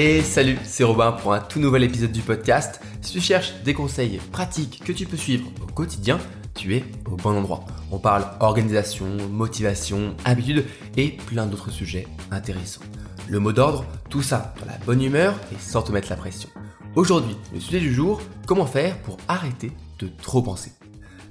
Et salut, c'est Robin pour un tout nouvel épisode du podcast. Si tu cherches des conseils pratiques que tu peux suivre au quotidien, tu es au bon endroit. On parle organisation, motivation, habitude et plein d'autres sujets intéressants. Le mot d'ordre, tout ça dans la bonne humeur et sans te mettre la pression. Aujourd'hui, le sujet du jour, comment faire pour arrêter de trop penser.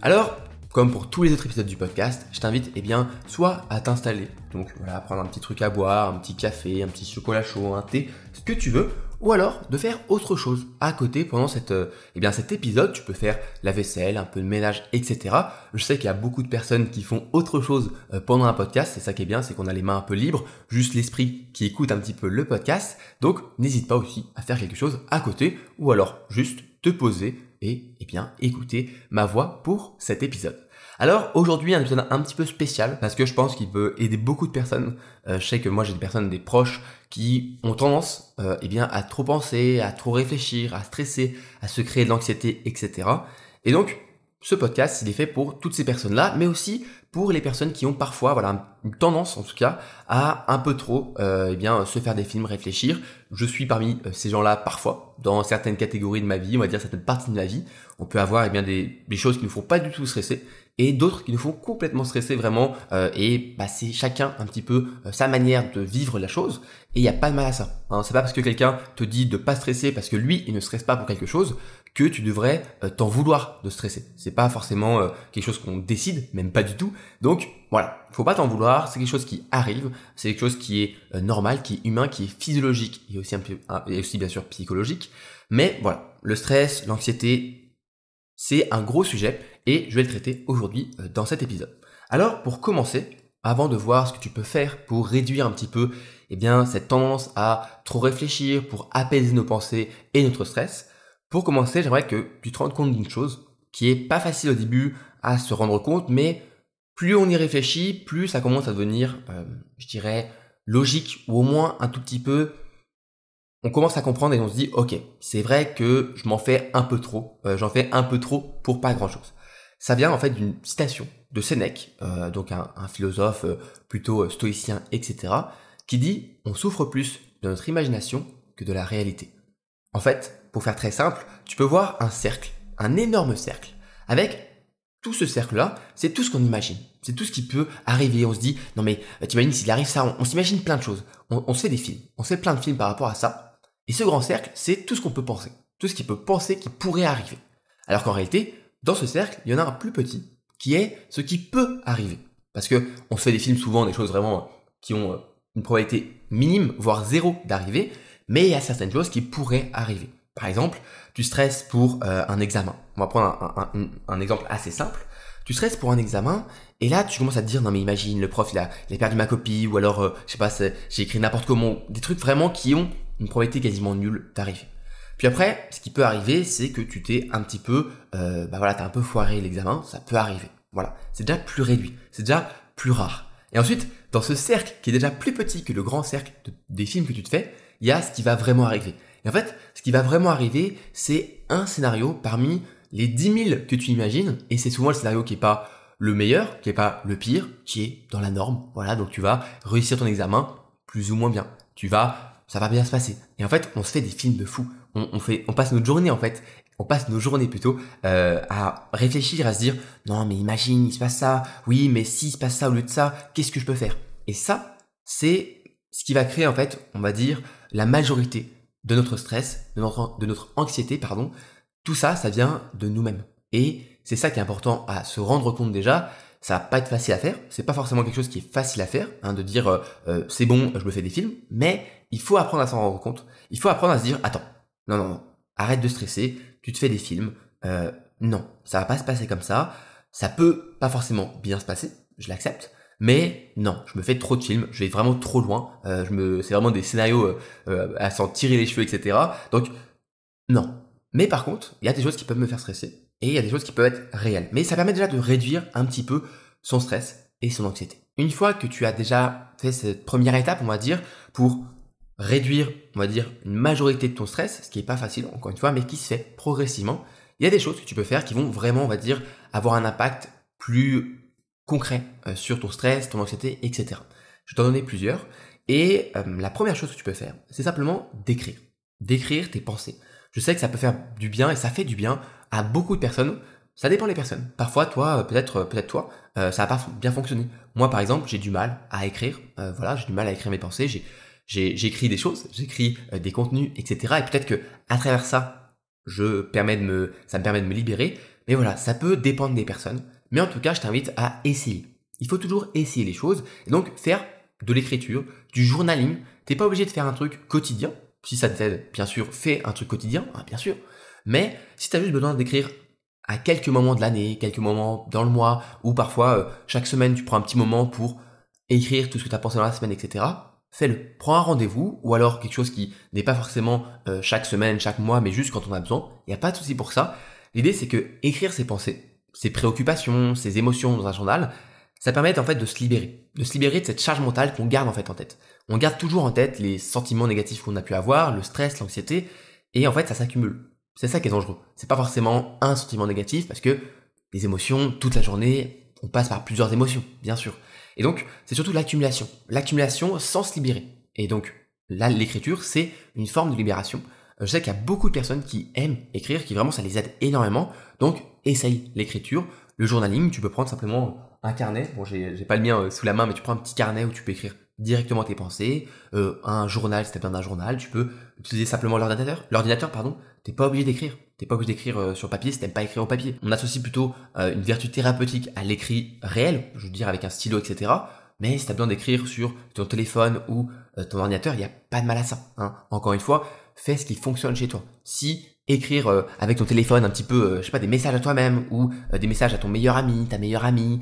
Alors, comme pour tous les autres épisodes du podcast, je t'invite eh bien soit à t'installer, donc voilà, prendre un petit truc à boire, un petit café, un petit chocolat chaud, un thé, ce que tu veux, ou alors de faire autre chose à côté pendant cette, euh, eh bien cet épisode. Tu peux faire la vaisselle, un peu de ménage, etc. Je sais qu'il y a beaucoup de personnes qui font autre chose euh, pendant un podcast. C'est ça qui est bien, c'est qu'on a les mains un peu libres, juste l'esprit qui écoute un petit peu le podcast. Donc n'hésite pas aussi à faire quelque chose à côté, ou alors juste te poser et eh bien écouter ma voix pour cet épisode. Alors aujourd'hui un épisode un petit peu spécial parce que je pense qu'il peut aider beaucoup de personnes. Euh, je sais que moi j'ai des personnes, des proches qui ont tendance euh, eh bien à trop penser, à trop réfléchir, à stresser, à se créer de l'anxiété, etc. Et donc ce podcast il est fait pour toutes ces personnes-là, mais aussi pour les personnes qui ont parfois voilà une tendance en tout cas à un peu trop euh, eh bien se faire des films, réfléchir. Je suis parmi euh, ces gens-là parfois dans certaines catégories de ma vie, on va dire certaines parties de ma vie. On peut avoir eh bien des, choses qui ne font pas du tout stresser et d'autres qui nous font complètement stresser vraiment euh, et bah, c'est chacun un petit peu euh, sa manière de vivre la chose et il n'y a pas de mal à ça. Hein. C'est pas parce que quelqu'un te dit de pas stresser parce que lui il ne stresse pas pour quelque chose que tu devrais euh, t'en vouloir de stresser. C'est pas forcément quelque chose qu'on décide, même pas du tout. Donc voilà, faut pas t'en vouloir, c'est quelque chose qui arrive, c'est quelque chose qui est normal, qui est humain, qui est physiologique et aussi un peu et aussi bien sûr psychologique. Mais voilà, le stress, l'anxiété, c'est un gros sujet et je vais le traiter aujourd'hui euh, dans cet épisode. Alors pour commencer, avant de voir ce que tu peux faire pour réduire un petit peu eh bien, cette tendance à trop réfléchir, pour apaiser nos pensées et notre stress, pour commencer, j'aimerais que tu te rendes compte d'une chose qui est pas facile au début à se rendre compte, mais plus on y réfléchit, plus ça commence à devenir, euh, je dirais, logique, ou au moins un tout petit peu, on commence à comprendre et on se dit, ok, c'est vrai que je m'en fais un peu trop, euh, j'en fais un peu trop pour pas grand-chose. Ça vient en fait d'une citation de Sénèque, euh, donc un, philosophe plutôt stoïcien, etc., qui dit on souffre plus de notre imagination que de la réalité. En fait, pour faire très simple, tu peux voir un cercle, un énorme cercle, avec tout ce cercle-là, c'est tout ce qu'on imagine. C'est tout ce qui peut arriver. On se dit, non mais t'imagines s'il arrive ça, on, s'imagine plein de choses. On, se fait des films, on se fait plein de films par rapport à ça. Et ce grand cercle, c'est tout ce qu'on peut penser. Tout ce qui peut penser qui pourrait arriver. Alors qu'en réalité, dans ce cercle, il y en a un plus petit, qui est ce qui peut arriver. Parce que on fait des films souvent, des choses vraiment qui ont euh, une probabilité minime, voire zéro d'arriver, mais il y a certaines choses qui pourraient arriver. Par exemple, tu stresses pour euh, un examen. On va prendre un, exemple assez simple. Tu stresses pour un examen, et là tu commences à te dire non mais imagine le prof il a, il a perdu ma copie, ou alors euh, je sais pas, j'ai écrit n'importe comment, des trucs vraiment qui ont une probabilité quasiment nulle d'arriver. Puis après, ce qui peut arriver, c'est que tu t'es un petit peu, euh, bah voilà, t'as un peu foiré l'examen, ça peut arriver. Voilà, c'est déjà plus réduit, c'est déjà plus rare. Et ensuite, dans ce cercle qui est déjà plus petit que le grand cercle des films que tu te fais, il y a ce qui va vraiment arriver. Et en fait, ce qui va vraiment arriver, c'est un scénario parmi les 10 000 que tu imagines, et c'est souvent le scénario qui est pas le meilleur, qui est pas le pire, qui est dans la norme. Voilà, donc tu vas réussir ton examen plus ou moins bien. Tu vas, ça va bien se passer. Et en fait, on se fait des films de fou on, fait, on passe notre journée en fait, on passe nos journées plutôt euh, à réfléchir, à se dire non mais imagine il se passe ça, oui mais s'il se passe ça au lieu de ça, qu'est-ce que je peux faire? Et ça, c'est ce qui va créer en fait, on va dire, la majorité de notre stress, de notre, anxiété, pardon. Tout ça, ça vient de nous-mêmes. Et c'est ça qui est important à se rendre compte déjà. Ça va pas être facile à faire. C'est pas forcément quelque chose qui est facile à faire, hein, de dire euh, euh, c'est bon, je me fais des films. Mais il faut apprendre à s'en rendre compte. Il faut apprendre à se dire attends, non, non, non. Arrête de stresser. Tu te fais des films. Euh, non, ça va pas se passer comme ça. Ça peut pas forcément bien se passer. Je l'accepte. Mais non, je me fais trop de films. Je vais vraiment trop loin. Euh, je me, c'est vraiment des scénarios euh, euh, à s'en tirer les cheveux, etc. Donc non. Mais par contre, il y a des choses qui peuvent me faire stresser et il y a des choses qui peuvent être réelles. Mais ça permet déjà de réduire un petit peu son stress et son anxiété. Une fois que tu as déjà fait cette première étape, on va dire, pour réduire, on va dire, une majorité de ton stress, ce qui est pas facile, encore une fois, mais qui se fait progressivement. Il y a des choses que tu peux faire qui vont vraiment, on va dire, avoir un impact plus concret euh, sur ton stress, ton anxiété, etc. Je vais t'en donner plusieurs. Et euh, la première chose que tu peux faire, c'est simplement d'écrire. D'écrire tes pensées. Je sais que ça peut faire du bien et ça fait du bien à beaucoup de personnes. Ça dépend des personnes. Parfois, toi, euh, peut-être, peut-être toi, ça va pas bien fonctionner. Moi, par exemple, j'ai du mal à écrire. voilà, j'ai du mal à écrire mes pensées. J'ai, j'écris des choses, j'écris des contenus, etc. Et peut-être que à travers ça, je permets de me, ça me permet de me libérer. Mais voilà, ça peut dépendre des personnes. Mais en tout cas, je t'invite à essayer. Il faut toujours essayer les choses. Et donc, faire de l'écriture, du journaling. T'es pas obligé de faire un truc quotidien. Si ça t'aide, bien sûr, fais un truc quotidien, hein, bien sûr. Mais si tu as juste besoin d'écrire à quelques moments de l'année, quelques moments dans le mois, ou parfois euh, chaque semaine tu prends un petit moment pour écrire tout ce que tu as pensé dans la semaine, etc., fais-le. Prends un rendez-vous, ou alors quelque chose qui n'est pas forcément euh, chaque semaine, chaque mois, mais juste quand on a besoin. Il n'y a pas de souci pour ça. L'idée c'est que écrire ses pensées, ses préoccupations, ses émotions dans un journal, ça permet en fait de se libérer, de se libérer de cette charge mentale qu'on garde en fait en tête. On garde toujours en tête les sentiments négatifs qu'on a pu avoir, le stress, l'anxiété, et en fait ça s'accumule. C'est ça qui est dangereux. C'est pas forcément un sentiment négatif parce que les émotions, toute la journée, on passe par plusieurs émotions, bien sûr. Et donc c'est surtout l'accumulation, l'accumulation sans se libérer. Et donc là, l'écriture, c'est une forme de libération. Je sais qu'il y a beaucoup de personnes qui aiment écrire, qui vraiment ça les aide énormément. Donc essaye l'écriture, le journaling, tu peux prendre simplement un carnet. Bon, j'ai pas le mien euh, sous la main, mais tu prends un petit carnet où tu peux écrire directement tes pensées. Euh, un journal, si t'as besoin d'un journal, tu peux utiliser simplement l'ordinateur. L'ordinateur, pardon. T'es pas obligé d'écrire. T'es pas obligé d'écrire euh, sur papier si t'aimes pas écrire au papier. On associe plutôt une vertu thérapeutique à l'écrit réel, je veux dire avec un stylo, etc. Mais si t'as besoin d'écrire sur ton téléphone ou ton ordinateur, il n'y a pas de mal à ça. Hein. Encore une fois, fais ce qui fonctionne chez toi. Si écrire euh, avec ton téléphone un petit peu, euh, je sais pas, des messages à toi-même ou euh, des messages à ton meilleur ami, ta meilleure amie,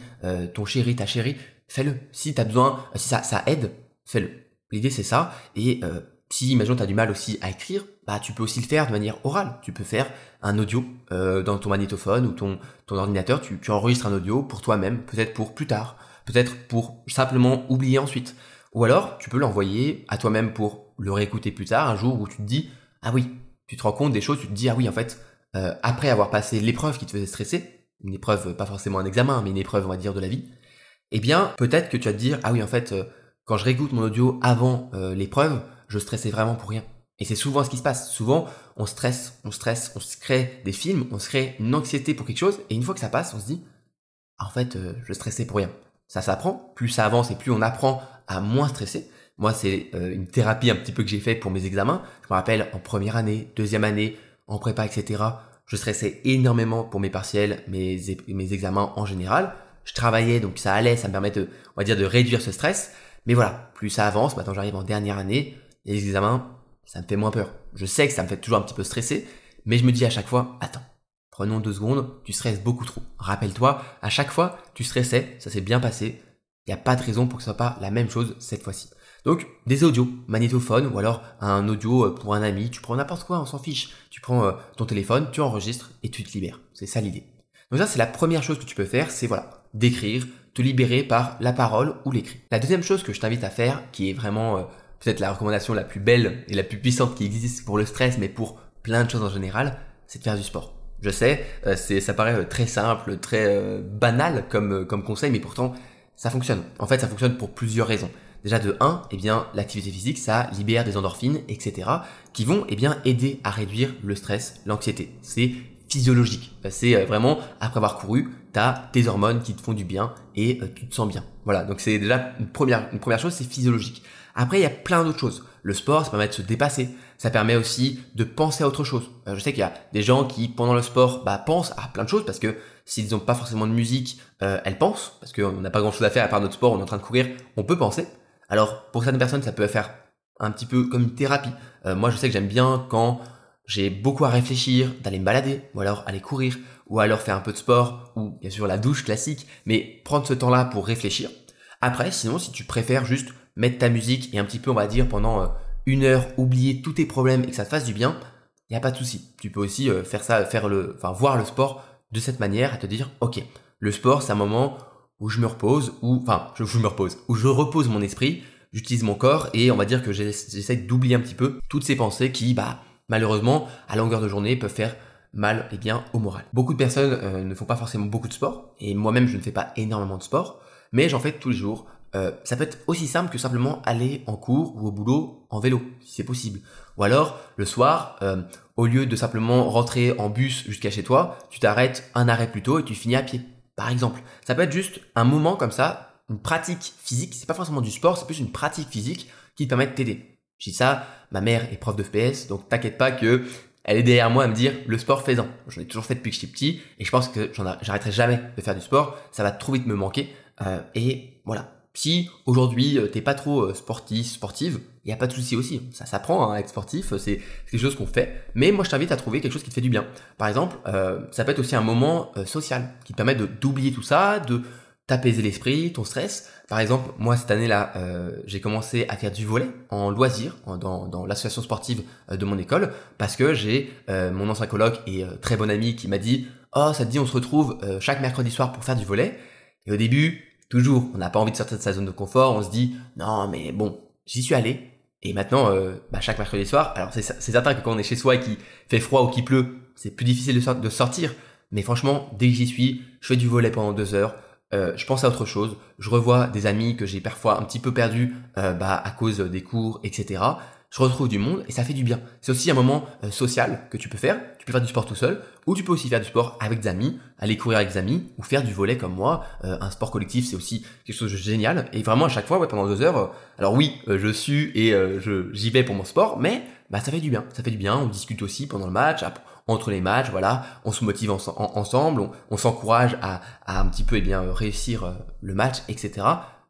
ton chéri, ta chérie, fais-le. Si tu as besoin, si ça, ça aide, fais-le. L'idée c'est ça. Et si, imagine, tu as du mal aussi à écrire, bah tu peux aussi le faire de manière orale. Tu peux faire un audio dans ton magnétophone ou ton, ton ordinateur, tu, tu enregistres un audio pour toi-même, peut-être pour plus tard, peut-être pour simplement oublier ensuite. Ou alors, tu peux l'envoyer à toi-même pour le réécouter plus tard, un jour où tu te dis, ah oui, tu te rends compte des choses, tu te dis, ah oui, en fait, euh, après avoir passé l'épreuve qui te faisait stresser, une épreuve, pas forcément un examen, mais une épreuve, on va dire, de la vie, eh bien, peut-être que tu vas te dire, ah oui, en fait, euh, quand je réécoute mon audio avant euh, l'épreuve, je stressais vraiment pour rien. Et c'est souvent ce qui se passe. Souvent, on stresse, on stresse, on se crée des films, on se crée une anxiété pour quelque chose, et une fois que ça passe, on se dit, ah, en fait, je stressais pour rien. Ça s'apprend, plus ça avance et plus on apprend à moins stresser. Moi, c'est euh, une thérapie un petit peu que j'ai fait pour mes examens. Je me rappelle en première année, deuxième année, en prépa, etc. Je stressais énormément pour mes partiels, mes, mes examens en général. Je travaillais, donc ça allait, ça me permet de, on va dire, de réduire ce stress. Mais voilà, plus ça avance, maintenant j'arrive en dernière année, les examens, ça me fait moins peur. Je sais que ça me fait toujours un petit peu stresser, mais je me dis à chaque fois, attends, prenons deux secondes, tu stresses beaucoup trop. Rappelle-toi, à chaque fois, tu stressais, ça s'est bien passé, il n'y a pas de raison pour que ce soit pas la même chose cette fois-ci. Donc des audios, magnétophone ou alors un audio euh, pour un ami, tu prends n'importe quoi, on s'en fiche. Tu prends euh, ton téléphone, tu enregistres et tu te libères. C'est ça l'idée. Donc ça c'est la première chose que tu peux faire, c'est voilà, d'écrire, te libérer par la parole ou l'écrit. La deuxième chose que je t'invite à faire, qui est vraiment euh, peut-être la recommandation la plus belle et la plus puissante qui existe pour le stress, mais pour plein de choses en général, c'est de faire du sport. Je sais, ça paraît très simple, très banal comme conseil, mais pourtant ça fonctionne. En fait, ça fonctionne pour plusieurs raisons. Déjà de 1, eh bien, l'activité physique, ça libère des endorphines, etc., qui vont eh bien, aider à réduire le stress, l'anxiété. C'est physiologique. C'est euh, vraiment, après avoir couru, tu as tes hormones qui te font du bien et euh, tu te sens bien. Voilà, donc c'est déjà une première, une première chose, c'est physiologique. Après, il y a plein d'autres choses. Le sport, ça permet de se dépasser. Ça permet aussi de penser à autre chose. Euh, je sais qu'il y a des gens qui, pendant le sport, bah, pensent à plein de choses parce que s'ils n'ont pas forcément de musique, elles pensent parce qu'on n'a pas grand chose à faire à part notre sport, on est en train de courir, on peut penser. Alors, pour certaines personnes, ça peut faire un petit peu comme une thérapie. Euh, moi, je sais que j'aime bien quand j'ai beaucoup à réfléchir, d'aller me balader, ou alors aller courir, ou alors faire un peu de sport, ou bien sûr la douche classique, mais prendre ce temps-là pour réfléchir. Après, sinon, si tu préfères juste mettre ta musique et un petit peu, on va dire, pendant euh, une heure, oublier tous tes problèmes et que ça te fasse du bien, il n'y a pas de souci. Tu peux aussi euh, faire ça, faire le, enfin, voir le sport de cette manière, à te dire, ok, le sport, c'est un moment où je me repose, ou enfin, je, me repose, où je repose mon esprit, j'utilise mon corps et on va dire que j'essaie d'oublier un petit peu toutes ces pensées qui, bah, malheureusement, à longueur de journée, peuvent faire mal et bien au moral. Beaucoup de personnes euh, ne font pas forcément beaucoup de sport et moi-même je ne fais pas énormément de sport, mais j'en fais tous les jours euh, ça peut être aussi simple que simplement aller en cours ou au boulot en vélo, si c'est possible. Ou alors, le soir, euh, au lieu de simplement rentrer en bus jusqu'à chez toi, tu t'arrêtes un arrêt plus tôt et tu finis à pied, par exemple. Ça peut être juste un moment comme ça, une pratique physique, c'est pas forcément du sport, c'est plus une pratique physique qui te permet de t'aider. Je dis ça, ma mère est prof de FPS, donc t'inquiète pas que elle est derrière moi à me dire le sport faisant. J'en ai toujours fait depuis que j'étais petit et je pense que j'arrêterai jamais de faire du sport. Ça va trop vite me manquer. Euh, et voilà. Si aujourd'hui euh, t'es pas trop euh, sportif, sportive, il y a pas de souci aussi. Ça s'apprend hein, être sportif, c'est quelque chose qu'on fait. Mais moi je t'invite à trouver quelque chose qui te fait du bien. Par exemple, ça peut être aussi un moment social qui te permet d'oublier tout ça, de t'apaiser l'esprit, ton stress. Par exemple, moi cette année-là, euh, j'ai commencé à faire du volet en loisir dans, dans l'association sportive euh, de mon école parce que j'ai euh, mon ancien coloc et très bon ami qui m'a dit "Oh, ça te dit on se retrouve chaque mercredi soir pour faire du volet." Et au début, toujours, on n'a pas envie de sortir de sa zone de confort, on se dit "Non, mais bon, j'y suis allé." Et maintenant, bah, chaque mercredi soir, alors c'est certain que quand on est chez soi et qu'il fait froid ou qu'il pleut, c'est plus difficile de, de sortir. Mais franchement, dès que j'y suis, je fais du volet pendant deux heures euh, je pense à autre chose, je revois des amis que j'ai parfois un petit peu perdus euh, bah, à cause des cours, etc. Je retrouve du monde et ça fait du bien. C'est aussi un moment euh, social que tu peux faire. Tu peux faire du sport tout seul ou tu peux aussi faire du sport avec des amis, aller courir avec des amis ou faire du volet comme moi. un sport collectif, c'est aussi quelque chose de génial. Et vraiment à chaque fois, pendant deux heures, alors oui, je suis et j'y vais pour mon sport, mais bah ça fait du bien. Ça fait du bien. On discute aussi pendant le match entre les matchs, voilà, on se motive ensemble, on, s'encourage à, un petit peu eh bien réussir euh, le match, etc.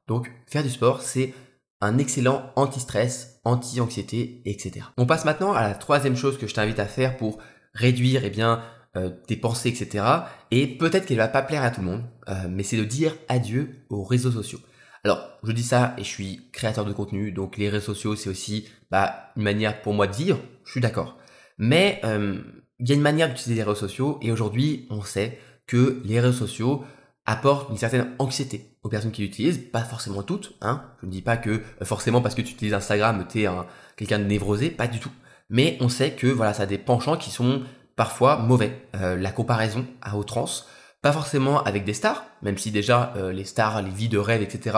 Donc faire du sport, c'est un excellent anti-stress, anti-anxiété, etc. On passe maintenant à la troisième chose que je t'invite à faire pour réduire eh bien euh, tes pensées, etc. Et peut-être qu'elle va pas plaire à tout le monde, euh, mais c'est de dire adieu aux réseaux sociaux. Alors, je dis ça et je suis créateur de contenu, donc les réseaux sociaux, c'est aussi bah, une manière pour moi de vivre, je suis d'accord. Mais il y a une manière d'utiliser les réseaux sociaux et aujourd'hui, on sait que les réseaux sociaux apportent une certaine anxiété aux personnes qui l'utilisent, pas forcément toutes, hein. Je ne dis pas que euh, forcément parce que tu utilises Instagram, tu es quelqu'un de névrosé, pas du tout. Mais on sait que voilà, ça a des penchants qui sont parfois mauvais. Euh, la comparaison à outrance, pas forcément avec des stars, même si déjà euh, les stars, les vies de rêve, etc.,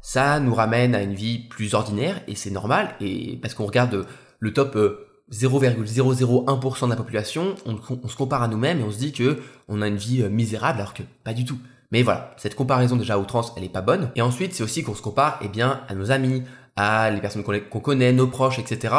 ça nous ramène à une vie plus ordinaire et c'est normal. Et parce qu'on regarde le top 0,001% de la population, on, se compare à nous-mêmes et on se dit que on a une vie euh, misérable alors que pas du tout. Mais voilà, cette comparaison déjà au trans, elle est pas bonne. Et ensuite, c'est aussi qu'on se compare eh bien, à nos amis, à les personnes qu'on connaît, nos proches, etc.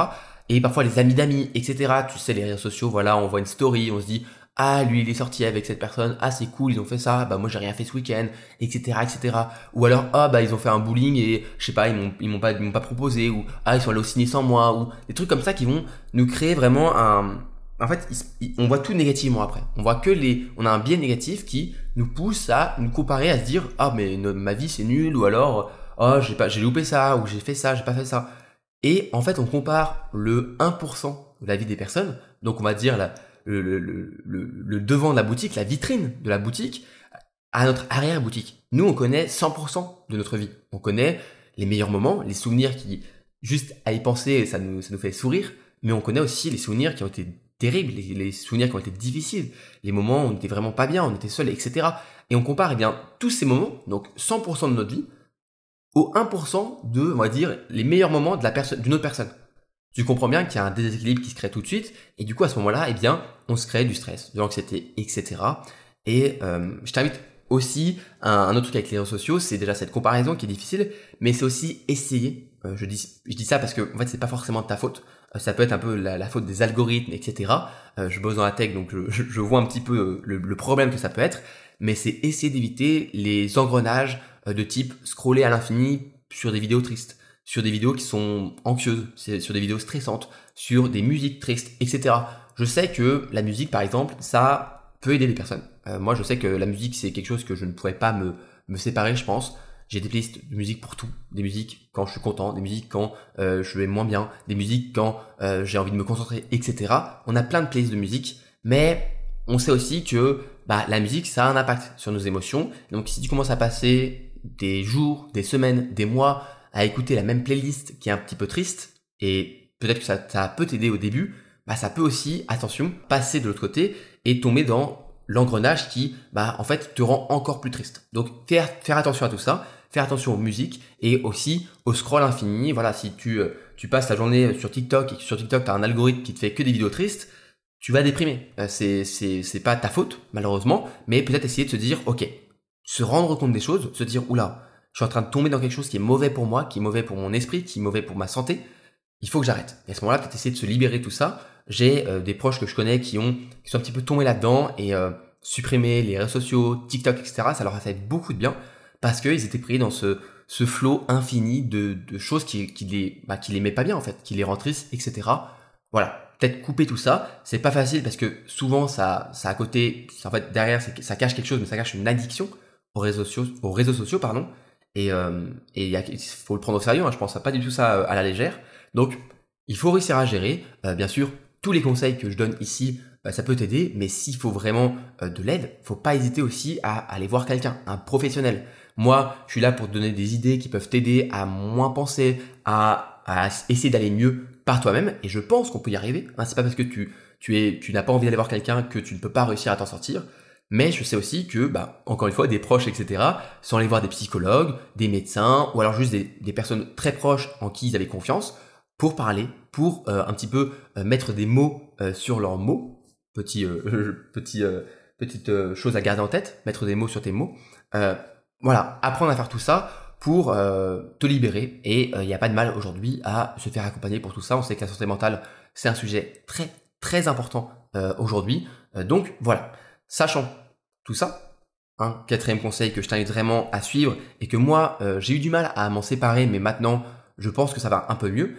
Et parfois les amis d'amis, etc. Tu sais, les réseaux sociaux, voilà, on voit une story, on se dit, ah lui il est sorti avec cette personne, ah c'est cool ils ont fait ça, bah moi j'ai rien fait ce week-end, etc etc. Ou alors ah bah ils ont fait un bowling et je sais pas ils m'ont ils m'ont pas ils m'ont pas proposé ou ah ils sont allés au ciné sans moi ou des trucs comme ça qui vont nous créer vraiment un en fait on voit tout négativement après. On voit que les on a un biais négatif qui nous pousse à nous comparer à se dire ah mais ma vie c'est nul ou alors oh j'ai pas j'ai loupé ça ou j'ai fait ça j'ai pas fait ça et en fait on compare le 1% de la vie des personnes donc on va dire le, le, devant de la boutique, la vitrine de la boutique, à notre arrière-boutique. Nous, on connaît 100% de notre vie. On connaît les meilleurs moments, les souvenirs qui, juste à y penser, ça nous, ça nous fait sourire, mais on connaît aussi les souvenirs qui ont été les, souvenirs qui ont été difficiles, les moments où on n'était vraiment pas bien, on était seul, etc. Et on compare eh bien tous ces moments, donc 100% de notre vie, au 1% de, on va dire, les meilleurs moments d'une autre personne tu comprends bien qu'il y a un déséquilibre qui se crée tout de suite, et du coup à ce moment-là, eh bien, on se crée du stress, de l'anxiété, etc. Et euh, je t'invite aussi un, un, autre truc avec les réseaux sociaux, c'est déjà cette comparaison qui est difficile, mais c'est aussi essayer. Euh, je dis, je dis ça parce que en fait c'est pas forcément de ta faute. Euh, ça peut être un peu la, faute des algorithmes, etc. Euh, je bosse dans la tech, donc je, vois un petit peu le, le, problème que ça peut être, mais c'est essayer d'éviter les engrenages de type scroller à l'infini sur des vidéos tristes sur des vidéos qui sont anxieuses, sur des vidéos stressantes, sur des musiques tristes, etc. Je sais que la musique, par exemple, ça peut aider les personnes. Euh, moi, je sais que la musique, c'est quelque chose que je ne pourrais pas me séparer, je pense. J'ai des playlists de musique pour tout. Des musiques quand je suis content, des musiques quand euh, je vais moins bien, des musiques quand euh, j'ai envie de me concentrer, etc. On a plein de playlists de musique, mais on sait aussi que bah, la musique, ça a un impact sur nos émotions. Donc si tu commences à passer des jours, des semaines, des mois à écouter la même playlist qui est un petit peu triste, et peut-être que ça, ça peut t'aider au début, bah ça peut aussi, attention, passer de l'autre côté et tomber dans l'engrenage qui, bah en fait, te rend encore plus triste. Donc faire, faire attention à tout ça, faire attention aux musiques et aussi au scroll infini. Voilà, si tu, euh, tu passes ta journée sur TikTok et que sur TikTok tu as un algorithme qui te fait que des vidéos tristes, tu vas déprimer. Euh, c'est, c'est, c'est pas ta faute, malheureusement, mais peut-être essayer de se dire, ok, se rendre compte des choses, se dire, oula, je suis en train de tomber dans quelque chose qui est mauvais pour moi, qui est mauvais pour mon esprit, qui est mauvais pour ma santé, il faut que j'arrête. Et à ce moment-là, peut-être essayer de se libérer de tout ça. J'ai euh, des proches que je connais qui ont, qui sont un petit peu tombés là-dedans et euh, supprimer les réseaux sociaux, TikTok, etc. Ça leur a fait beaucoup de bien parce qu'ils étaient pris dans ce, ce flot infini de, de choses qui, qui les, bah, qui les met pas bien en fait, qui les rend tristes, etc. Voilà. Peut-être couper tout ça. C'est pas facile parce que souvent ça, ça à côté, en fait derrière ça cache quelque chose, mais ça cache une addiction aux réseaux sociaux, aux réseaux sociaux pardon. Et euh, et il faut le prendre au sérieux. Hein, je pense pas du tout ça euh, à la légère. Donc il faut réussir à gérer. Euh, bien sûr, tous les conseils que je donne ici, euh, ça peut t'aider, mais s'il faut vraiment euh, de l'aide, faut pas hésiter aussi à aller voir quelqu'un, un professionnel. Moi, je suis là pour te donner des idées qui peuvent t'aider à moins penser, à, à essayer d'aller mieux par toi-même, et je pense qu'on peut y arriver. Hein, c'est pas parce que tu, tu, es, tu n'as pas envie d'aller voir quelqu'un que tu ne peux pas réussir à t'en sortir. Mais je sais aussi que, bah, encore une fois, des proches, etc., sans aller voir des psychologues, des médecins, ou alors juste des, des personnes très proches en qui ils avaient confiance, pour parler, pour euh, un petit peu euh, mettre des mots euh, sur leurs mots. Petit, petit, petite chose à garder en tête, mettre des mots sur tes mots. Voilà, apprendre à faire tout ça pour te libérer. Et il n'y a pas de mal aujourd'hui à se faire accompagner pour tout ça. On sait que la santé mentale, c'est un sujet très, très important aujourd'hui. donc voilà, sachant tout ça, un quatrième conseil que je t'invite vraiment à suivre et que moi, j'ai eu du mal à m'en séparer, mais maintenant, je pense que ça va un peu mieux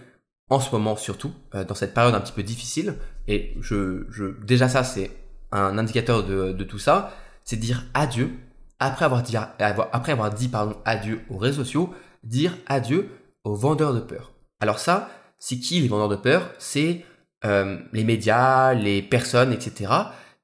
en ce moment surtout, euh, dans cette période un petit peu difficile, et je, déjà ça c'est un indicateur de tout ça, c'est dire adieu, après avoir dit, après avoir dit pardon, adieu aux réseaux sociaux, dire adieu aux vendeurs de peur. Alors ça, c'est qui les vendeurs de peur? C'est euh, les médias, les personnes, etc.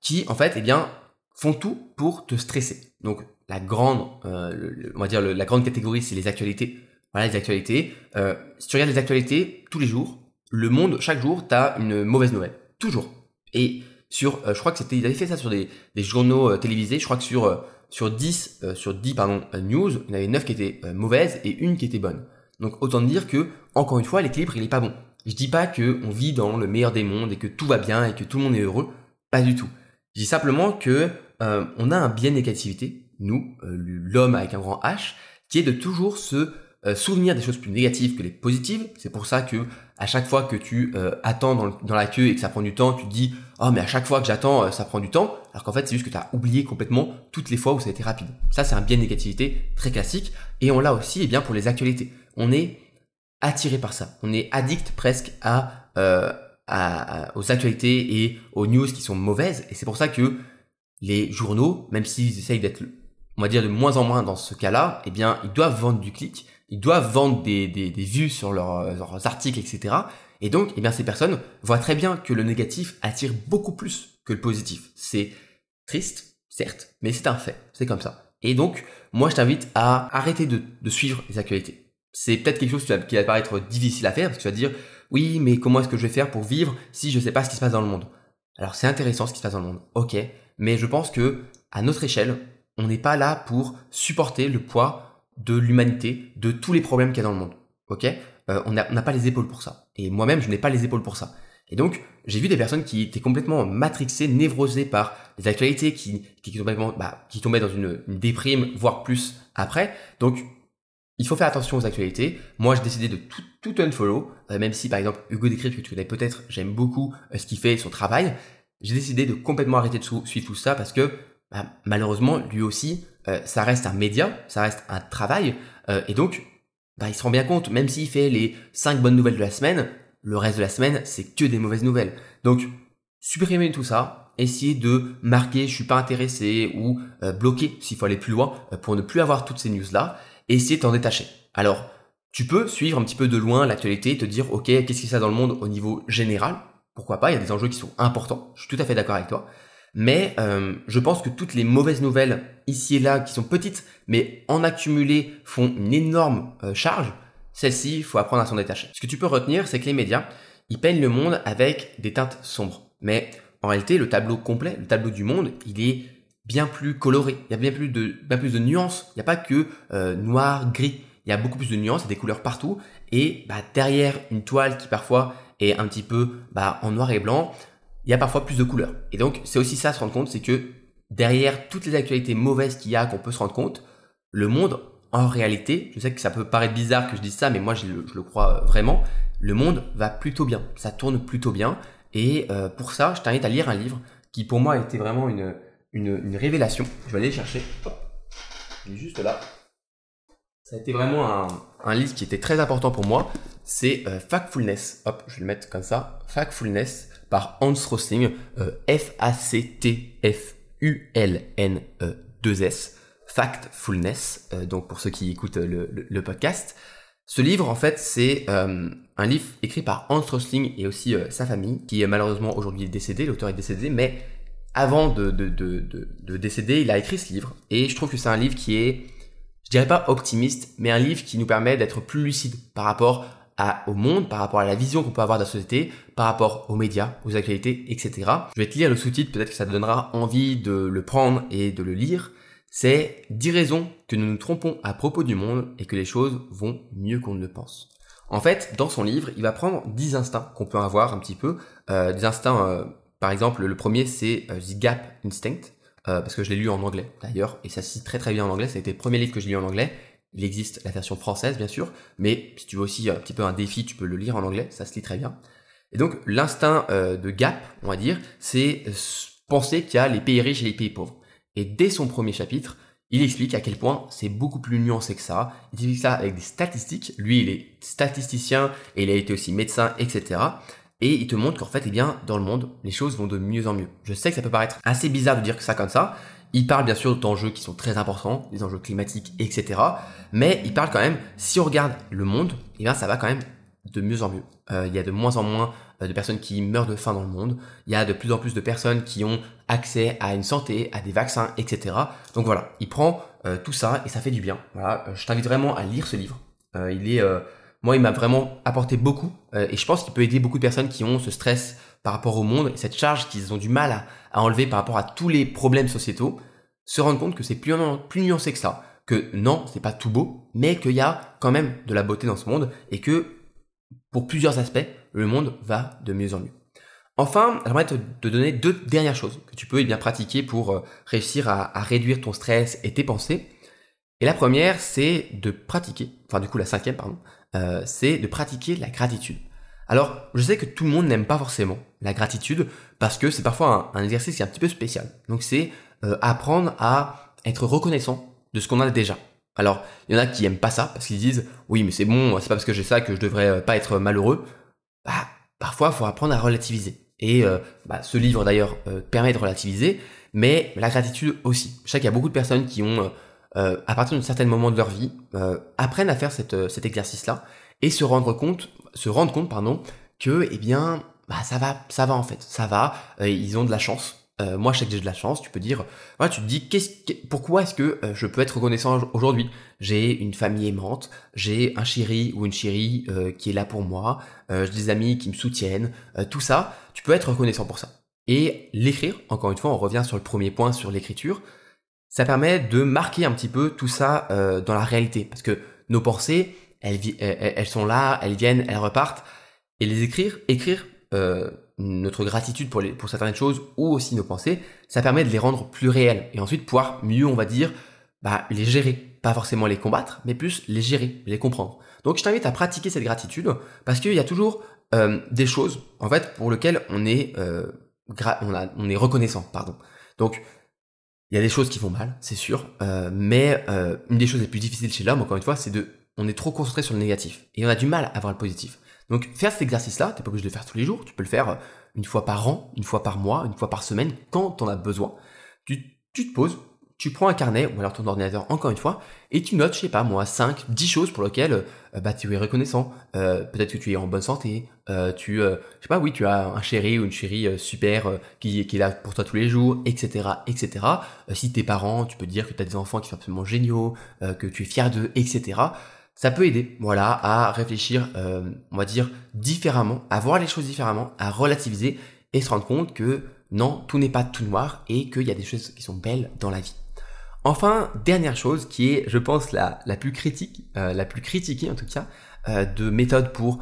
qui en fait, eh bien, font tout pour te stresser. Donc la grande, euh, on va dire la grande catégorie, c'est les actualités voilà les actualités. Euh, si tu regardes les actualités tous les jours, le monde, chaque jour, tu as une mauvaise nouvelle. Toujours. Et sur, je crois que c'était, ils avaient fait ça sur des, des journaux télévisés, je crois que sur, sur 10, sur 10 pardon, news, il y en avait 9 qui étaient mauvaises et une qui était bonne. Donc autant dire que, encore une fois, l'équilibre, il est pas bon. Je dis pas que on vit dans le meilleur des mondes et que tout va bien et que tout le monde est heureux. Pas du tout. Je dis simplement que on a un biais de négativité, nous, l'homme avec un grand H, qui est de toujours se euh, souvenir des choses plus négatives que les positives. C'est pour ça que à chaque fois que tu euh, attends dans, la queue et que ça prend du temps, tu te dis oh mais à chaque fois que j'attends euh, ça prend du temps, alors qu'en fait c'est juste que tu as oublié complètement toutes les fois où ça a été rapide. Ça c'est un biais de négativité très classique et on l'a aussi eh bien pour les actualités. On est attiré par ça, on est addict presque à, à aux actualités et aux news qui sont mauvaises et c'est pour ça que les journaux, même s'ils essayent d'être on va dire de moins en moins dans ce cas-là, eh bien, ils doivent vendre du clic ils doivent vendre des, des, des vues sur leurs, leurs, articles, etc. Et donc, eh bien, ces personnes voient très bien que le négatif attire beaucoup plus que le positif. C'est triste, certes, mais c'est un fait. C'est comme ça. Et donc, moi, je t'invite à arrêter de, suivre les actualités. C'est peut-être quelque chose qui va paraître difficile à faire, parce que tu vas dire, oui, mais comment est-ce que je vais faire pour vivre si je ne sais pas ce qui se passe dans le monde? Alors, c'est intéressant ce qui se passe dans le monde, ok, mais je pense que, à notre échelle, on n'est pas là pour supporter le poids de l'humanité, de tous les problèmes qu'il y a dans le monde. Ok? Euh, On n'a pas les épaules pour ça. Et moi-même, je n'ai pas les épaules pour ça. Et donc, j'ai vu des personnes qui étaient complètement matrixées, névrosées par les actualités, qui, qui, bah, tombaient dans une, déprime, voire plus après. Donc, il faut faire attention aux actualités. Moi, j'ai décidé de tout, tout unfollow, euh, même si, par exemple, Hugo Décrypte, que tu connais peut-être, j'aime beaucoup euh, ce qu'il fait, son travail. J'ai décidé de complètement arrêter de suivre tout ça parce que, bah, malheureusement, lui aussi, ça reste un média, ça reste un travail, et donc, bah, il se rend bien compte, même s'il fait les 5 bonnes nouvelles de la semaine, le reste de la semaine, c'est que des mauvaises nouvelles. Donc, supprimer tout ça, essayer de marquer je suis pas intéressé ou euh, bloquer s'il faut aller plus loin pour ne plus avoir toutes ces news là, et essayer de t'en détacher. Alors, tu peux suivre un petit peu de loin l'actualité, te dire ok, qu'est-ce qui se passe dans le monde au niveau général? Pourquoi pas Il y a des enjeux qui sont importants. Je suis tout à fait d'accord avec toi. Mais euh, je pense que toutes les mauvaises nouvelles ici et là, qui sont petites, mais en accumulé font une énorme euh, charge, celles-ci, il faut apprendre à s'en détacher. Ce que tu peux retenir, c'est que les médias, ils peignent le monde avec des teintes sombres. Mais en réalité, le tableau complet, le tableau du monde, il est bien plus coloré, il y a bien plus de, bien plus de nuances. Il n'y a pas que euh, noir, gris. Il y a beaucoup plus de nuances, il y a des couleurs partout. Et bah, derrière une toile qui parfois est un petit peu bah, en noir et blanc, il y a parfois plus de couleurs. Et donc c'est aussi ça se rendre compte, c'est que derrière toutes les actualités mauvaises qu'il y a, qu'on peut se rendre compte, le monde, en réalité, je sais que ça peut paraître bizarre que je dise ça, mais moi je le, crois vraiment, le monde va plutôt bien, ça tourne plutôt bien. Et euh, pour ça, je t'invite à lire un livre qui pour moi a été vraiment une, une, révélation. Je vais aller chercher. Il est juste là. Ça a été vraiment un, un, livre qui était très important pour moi. C'est euh, Factfulness. Hop, je vais le mettre comme ça. Factfulness par Hans Rosling. Euh, F-A-C-T-F-U-L-N-E-2-S. Factfulness. Euh, donc pour ceux qui écoutent le, le, podcast. Ce livre, en fait, c'est un livre écrit par Hans Rosling et aussi sa famille, qui est malheureusement aujourd'hui décédé. L'auteur est décédé, mais avant de, de, de, de, décéder, il a écrit ce livre. Et je trouve que c'est un livre qui est, je dirais pas optimiste, mais un livre qui nous permet d'être plus lucide par rapport au monde, par rapport à la vision qu'on peut avoir de la société, par rapport aux médias, aux actualités, etc. Je vais te lire le sous-titre, peut-être que ça te donnera envie de le prendre et de le lire. C'est 10 raisons que nous nous trompons à propos du monde et que les choses vont mieux qu'on ne le pense. En fait, dans son livre, il va prendre 10 instincts qu'on peut avoir un petit peu, euh, des instincts euh, par exemple, le premier, c'est euh, The Gap Instinct, parce que je l'ai lu en anglais d'ailleurs, et ça se cite très très bien en anglais. Ça a été le premier livre que j'ai lu en anglais. Il existe la version française, bien sûr, mais si tu veux aussi un petit peu un défi, tu peux le lire en anglais, ça se lit très bien. Et donc, l'instinct euh, de Gap, on va dire, c'est penser qu'il y a les pays riches et les pays pauvres. Et dès son premier chapitre, il explique à quel point c'est beaucoup plus nuancé que ça. Il explique ça avec des statistiques. Lui, il est statisticien et il a été aussi médecin, etc et il te montre qu'en fait, eh bien, dans le monde, les choses vont de mieux en mieux. Je sais que ça peut paraître assez bizarre de dire que ça comme ça. Il parle bien sûr d'enjeux qui sont très importants, des enjeux climatiques, etc. Mais il parle quand même, si on regarde le monde, eh bien, ça va quand même de mieux en mieux. Euh, il y a de moins en moins euh, de personnes qui meurent de faim dans le monde. Il y a de plus en plus de personnes qui ont accès à une santé, à des vaccins, etc. Donc voilà, il prend euh, tout ça et ça fait du bien. Voilà, je t'invite vraiment à lire ce livre. il est moi, il m'a vraiment apporté beaucoup et je pense qu'il peut aider beaucoup de personnes qui ont ce stress par rapport au monde et cette charge qu'ils ont du mal à, enlever par rapport à tous les problèmes sociétaux, se rendre compte que c'est plus, nuancé que ça, que non, c'est pas tout beau, mais qu'il y a quand même de la beauté dans ce monde et que pour plusieurs aspects, le monde va de mieux en mieux. Enfin, j'aimerais te, donner deux dernières choses que tu peux eh bien pratiquer pour euh, réussir à, à réduire ton stress et tes pensées. Et la première, c'est de pratiquer, enfin du coup la cinquième, pardon, euh, c'est de pratiquer la gratitude. Alors, je sais que tout le monde n'aime pas forcément la gratitude parce que c'est parfois un, exercice qui est un petit peu spécial. Donc, c'est euh, apprendre à être reconnaissant de ce qu'on a déjà. Alors, il y en a qui aiment pas ça parce qu'ils disent oui, mais c'est bon, c'est pas parce que j'ai ça que je devrais euh, pas être malheureux. Bah, parfois, il faut apprendre à relativiser. Et bah, ce livre d'ailleurs permet de relativiser, mais la gratitude aussi. Je sais qu'il y a beaucoup de personnes qui ont euh, à partir d'un certain moment de leur vie, euh, apprennent à faire euh, cet exercice-là et se rendre compte, se rendre compte, pardon, que, eh bien, bah, ça va, ça va en fait, ça va, ils ont de la chance. moi, je sais que j'ai de la chance. Tu peux dire, voilà, tu te dis, qu'est-ce, pourquoi est-ce que je peux être reconnaissant aujourd'hui? J'ai une famille aimante, j'ai un chéri ou une chérie qui est là pour moi, j'ai des amis qui me soutiennent, tout ça. Tu peux être reconnaissant pour ça. Et l'écrire, encore une fois, on revient sur le premier point sur l'écriture ça permet de marquer un petit peu tout ça euh, dans la réalité. Parce que nos pensées, elles, elles, sont là, elles viennent, elles repartent. Et les écrire, écrire euh, notre gratitude pour, les, pour certaines choses ou aussi nos pensées, ça permet de les rendre plus réelles. Et ensuite pouvoir mieux, on va dire, bah, les gérer. Pas forcément les combattre, mais plus les gérer, les comprendre. Donc je t'invite à pratiquer cette gratitude parce qu'il y a toujours euh, des choses en fait pour lesquelles on est, euh, on, a, on est reconnaissant. Pardon. Donc il y a des choses qui vont mal, c'est sûr, euh, mais euh, une des choses les plus difficiles chez l'homme, encore une fois, c'est de, on est trop concentré sur le négatif et on a du mal à voir le positif. Donc faire cet exercice-là, t'es pas obligé de le faire tous les jours, tu peux le faire euh, une fois par an, une fois par mois, une fois par semaine, quand t'en as besoin. Tu, te poses, tu prends un carnet ou alors ton ordinateur encore une fois et tu notes, je sais pas moi, 5, 10 choses pour lesquelles euh, bah, tu es reconnaissant. Euh, peut-être que tu es en bonne santé, euh, tu, je sais pas, oui, tu as un chéri ou une chérie super qui, qui est là pour toi tous les jours, etc., etc. si tes parents, tu peux dire que tu as des enfants qui sont absolument géniaux, que tu es fier d'eux, etc. Ça peut aider, voilà, à réfléchir, on va dire, différemment, à voir les choses différemment, à relativiser et se rendre compte que non, tout n'est pas tout noir et qu'il y a des choses qui sont belles dans la vie. Enfin, dernière chose qui est, je pense, la, la plus critique, euh, la plus critiquée en tout cas, euh, de méthode pour,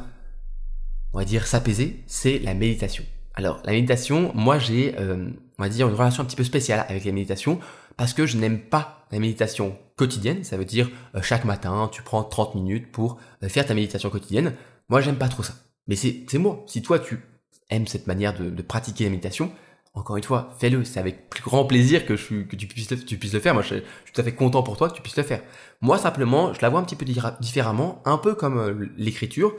on va dire, s'apaiser, c'est la méditation. Alors, la méditation, moi j'ai, euh, on va dire, une relation un petit peu spéciale avec la méditation parce que je n'aime pas la méditation quotidienne. Ça veut dire chaque matin, tu prends 30 minutes pour faire ta méditation quotidienne. Moi, j'aime pas trop ça. Mais c'est moi. Si toi, tu aimes cette manière de, de pratiquer la méditation, encore une fois, fais-le. C'est avec plus grand plaisir que, je, que tu, puisses le, tu puisses le faire. Moi, je, suis tout à fait content pour toi que tu puisses le faire. Moi, simplement, je la vois un petit peu différemment, un peu comme euh, l'écriture.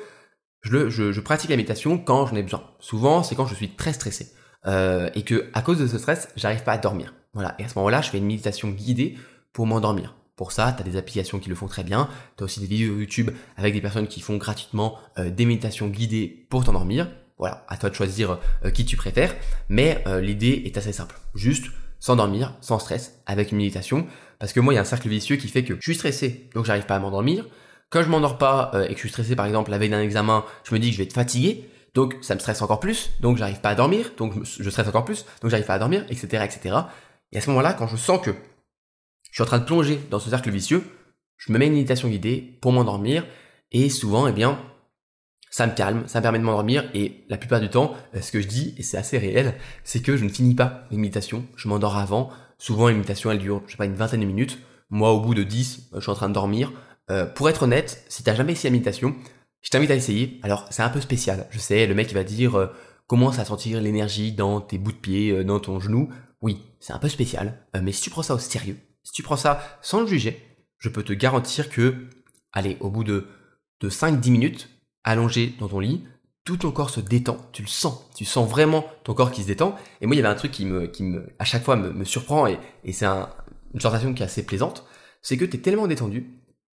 Je, je, je, pratique la méditation quand j'en ai besoin. Souvent, c'est quand je suis très stressé. Euh, et que à cause de ce stress, j'arrive pas à dormir. Voilà. Et à ce moment-là, je fais une méditation guidée pour m'endormir. Pour ça, tu as des applications qui le font très bien. Tu as aussi des vidéos YouTube avec des personnes qui font gratuitement euh, des méditations guidées pour t'endormir. Voilà, à toi de choisir euh, qui tu préfères, mais euh, l'idée est assez simple. Juste s'endormir sans stress avec une méditation, parce que moi il y a un cercle vicieux qui fait que je suis stressé, donc j'arrive pas à m'endormir. Quand je m'endors pas et que je suis stressé par exemple la veille d'un examen, je me dis que je vais être fatigué, donc ça me stresse encore plus, donc j'arrive pas à dormir, donc je stresse encore plus, donc j'arrive pas à dormir, etc., etc. Et à ce moment-là, quand je sens que je suis en train de plonger dans ce cercle vicieux, je me mets une méditation guidée pour m'endormir, et souvent, eh bien, ça me calme, ça me permet de m'endormir et la plupart du temps, euh, ce que je dis, et c'est assez réel, c'est que je ne finis pas l'imitation, je m'endors avant, souvent l'imitation elle dure, je sais pas, une vingtaine de minutes, moi au bout de 10, euh, je suis en train de dormir. Euh, pour être honnête, si t'as jamais essayé l'imitation, je t'invite à essayer, alors c'est un peu spécial, je sais, le mec il va dire, commence à sentir l'énergie dans tes bouts de pied, dans ton genou, oui, c'est un peu spécial, mais si tu prends ça au sérieux, si tu prends ça sans le juger, je peux te garantir que, allez, au bout de, de 5-10 minutes, allongé dans ton lit, tout ton corps se détend, tu le sens, tu sens vraiment ton corps qui se détend. Et moi, il y avait un truc qui me, à chaque fois me, surprend et, et c'est une sensation qui est assez plaisante, c'est que tu es tellement détendu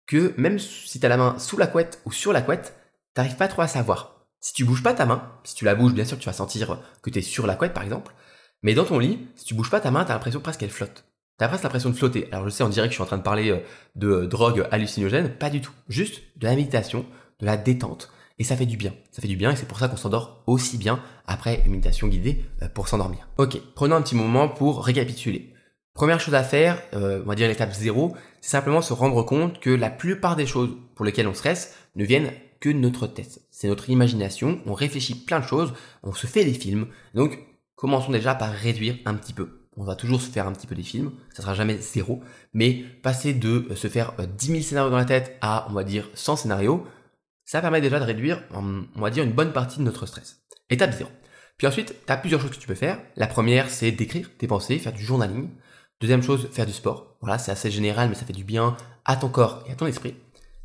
que même si tu as la main sous la couette ou sur la couette, t'arrives pas trop à savoir. Si tu bouges pas ta main, si tu la bouges, bien sûr, tu vas sentir que tu es sur la couette, par exemple. Mais dans ton lit, si tu bouges pas ta main, tu as l'impression presque qu'elle flotte. T'as presque l'impression de flotter. Alors je sais, on dirait que je suis en train de parler euh, de euh, drogue hallucinogène, pas du tout. Juste de la méditation, de la détente. Et ça fait du bien. Ça fait du bien et c'est pour ça qu'on s'endort aussi bien après une méditation guidée euh, pour s'endormir. Ok, prenons un petit moment pour récapituler. Première chose à faire, euh, on va dire l'étape zéro, c'est simplement se rendre compte que la plupart des choses pour lesquelles on stresse ne viennent que de notre tête. C'est notre imagination, on réfléchit plein de choses, on se fait des films. Donc, commençons déjà par réduire un petit peu. On va toujours se faire un petit peu des films, ça sera jamais zéro, mais passer de euh, se faire 10 000 scénarios dans la tête à, on va dire, 100 scénarios, ça permet déjà de réduire, on va dire, une bonne partie de notre stress. Étape 0. Puis ensuite, tu as plusieurs choses que tu peux faire. La première, c'est d'écrire tes pensées, faire du journaling. Deuxième chose, faire du sport. Voilà, c'est assez général, mais ça fait du bien à ton corps et à ton esprit.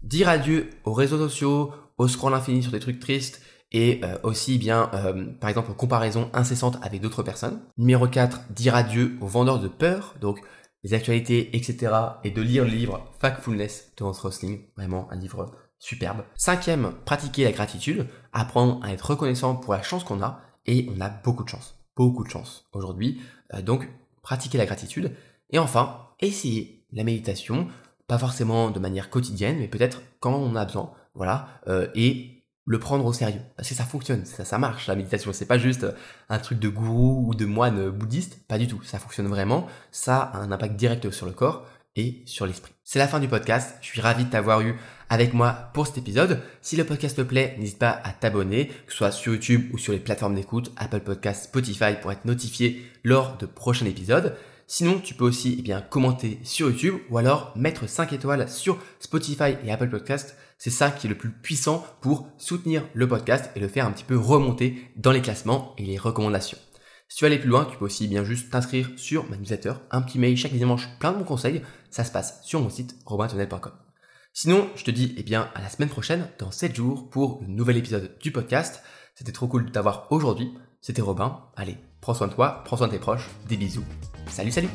Dire adieu aux réseaux sociaux, au scroll infini sur des trucs tristes et euh, aussi bien, euh, par exemple, aux comparaisons incessantes avec d'autres personnes. Numéro 4, dire adieu aux vendeurs de peur, donc les actualités, etc. Et de lire le livre Factfulness de Hans Rosling, vraiment un livre Superbe. Cinquième, pratiquer la gratitude, apprendre à être reconnaissant pour la chance qu'on a, et on a beaucoup de chance, beaucoup de chance aujourd'hui. Euh, donc, pratiquer la gratitude. Et enfin, essayer la méditation, pas forcément de manière quotidienne, mais peut-être quand on a besoin, voilà, euh, et le prendre au sérieux. Parce que ça fonctionne, ça, ça marche, la méditation. C'est pas juste un truc de gourou ou de moine bouddhiste, pas du tout. Ça fonctionne vraiment, ça a un impact direct sur le corps et sur l'esprit. C'est la fin du podcast. Je suis ravi de t'avoir eu avec moi pour cet épisode. Si le podcast te plaît, n'hésite pas à t'abonner, que ce soit sur YouTube ou sur les plateformes d'écoute, Apple Podcast, Spotify, pour être notifié lors de prochains épisodes. Sinon, tu peux aussi eh bien, commenter sur YouTube ou alors mettre 5 étoiles sur Spotify et Apple Podcast. C'est ça qui est le plus puissant pour soutenir le podcast et le faire un petit peu remonter dans les classements et les recommandations. Si tu veux aller plus loin, tu peux aussi bien juste t'inscrire sur ma newsletter, un petit mail chaque dimanche, plein de bons conseils. Ça se passe sur mon site robintonel.com. Sinon, je te dis eh bien à la semaine prochaine, dans 7 jours, pour le nouvel épisode du podcast. C'était trop cool de t'avoir aujourd'hui. C'était Robin. Allez, prends soin de toi, prends soin de tes proches. Des bisous. Salut, salut